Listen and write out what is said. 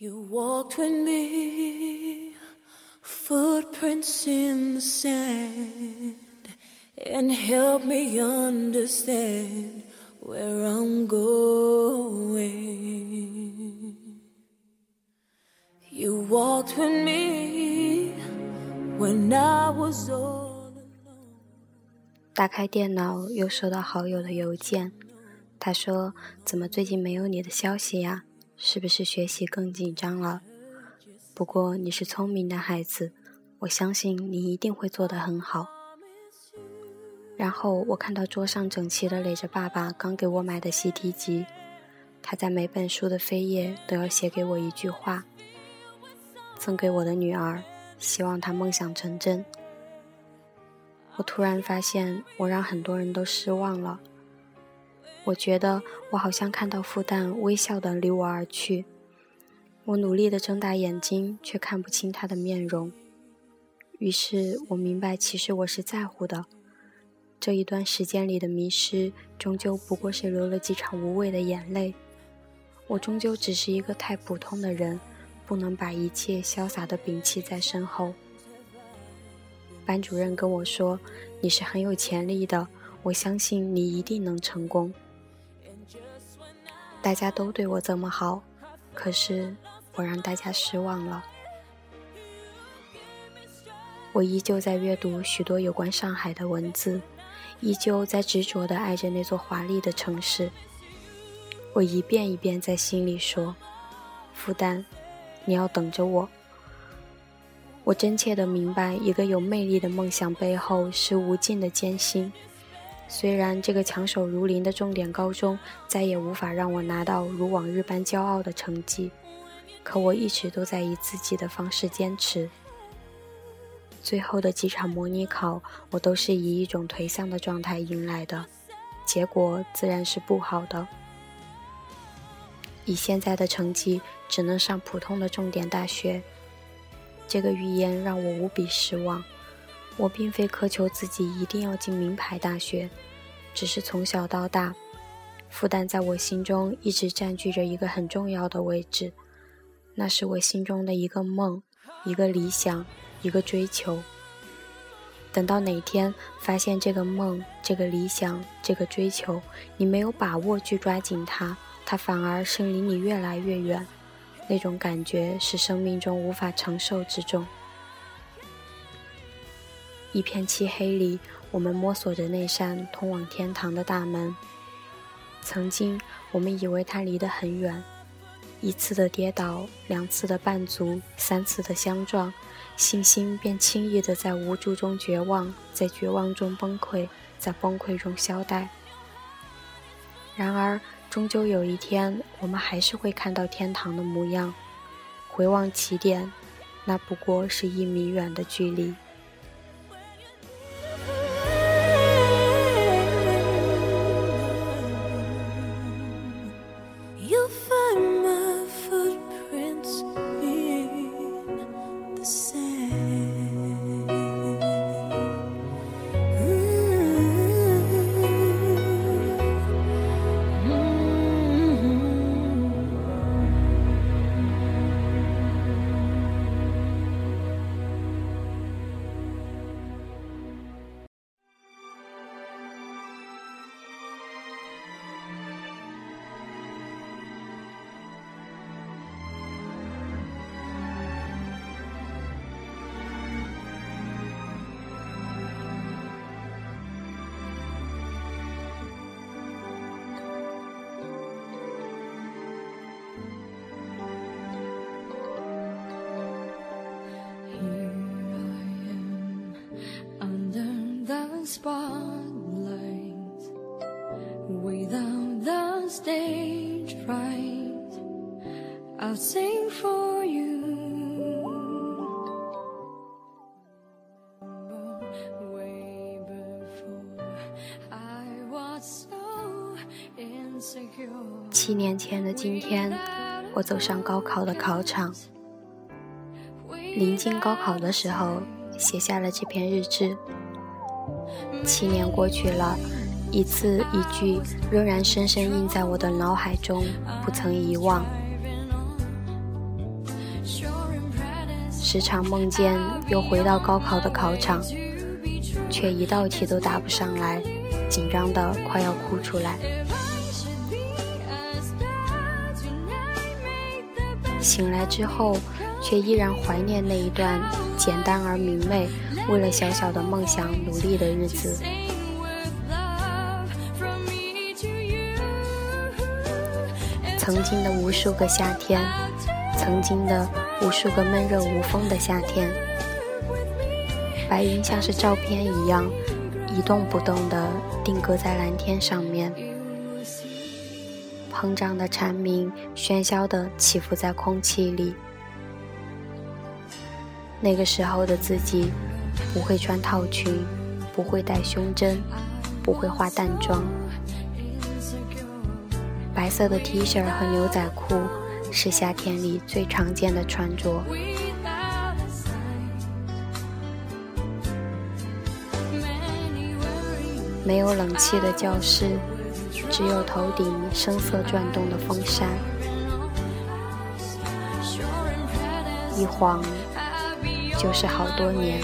You walked with me, footprints in the sand, and helped me understand where I'm going. You walked with me when I was all alone. 打开电脑，又收到好友的邮件。他说：“怎么最近没有你的消息呀？ 是不是学习更紧张了？不过你是聪明的孩子，我相信你一定会做得很好。”然后我看到桌上整齐地垒着爸爸刚给我买的习题集，他在每本书的扉页都要写给我一句话：“赠给我的女儿，希望她梦想成真。”我突然发现，我让很多人都失望了。我觉得我好像看到复旦微笑的离我而去，我努力的睁大眼睛，却看不清他的面容。于是我明白，其实我是在乎的。这一段时间里的迷失，终究不过是流了几场无谓的眼泪。我终究只是一个太普通的人，不能把一切潇洒的摒弃在身后。班主任跟我说：“你是很有潜力的，我相信你一定能成功。”大家都对我这么好，可是我让大家失望了。我依旧在阅读许多有关上海的文字，依旧在执着地爱着那座华丽的城市。我一遍一遍在心里说：“复旦，你要等着我。”我真切地明白，一个有魅力的梦想背后是无尽的艰辛。虽然这个强手如林的重点高中再也无法让我拿到如往日般骄傲的成绩，可我一直都在以自己的方式坚持。最后的几场模拟考，我都是以一种颓丧的状态迎来的，结果自然是不好的。以现在的成绩，只能上普通的重点大学。这个预言让我无比失望。我并非苛求自己一定要进名牌大学，只是从小到大，复旦在我心中一直占据着一个很重要的位置，那是我心中的一个梦，一个理想，一个追求。等到哪天发现这个梦、这个理想、这个追求，你没有把握去抓紧它，它反而是离你越来越远，那种感觉是生命中无法承受之重。一片漆黑里，我们摸索着那扇通往天堂的大门。曾经，我们以为它离得很远，一次的跌倒，两次的绊足，三次的相撞，信心便轻易的在无助中绝望，在绝望中崩溃，在崩溃中消怠。然而，终究有一天，我们还是会看到天堂的模样。回望起点，那不过是一米远的距离。Spotlight without the stage fright. I'll sing for you. Way before I was so insecure. 七年前的今天，我走上高考的考场。临近高考的时候，写下了这篇日志。七年过去了，一字一句仍然深深印在我的脑海中，不曾遗忘。时常梦见又回到高考的考场，却一道题都答不上来，紧张的快要哭出来。醒来之后，却依然怀念那一段简单而明媚，为了小小的梦想努力的日子。曾经的无数个夏天，曾经的无数个闷热无风的夏天，白云像是照片一样一动不动地定格在蓝天上面，膨胀的蝉鸣喧嚣地起伏在空气里。那个时候的自己，不会穿套裙，不会戴胸针，不会化淡妆。白色的 T 恤和牛仔裤是夏天里最常见的穿着。没有冷气的教室，只有头顶声色转动的风扇。一晃就是好多年。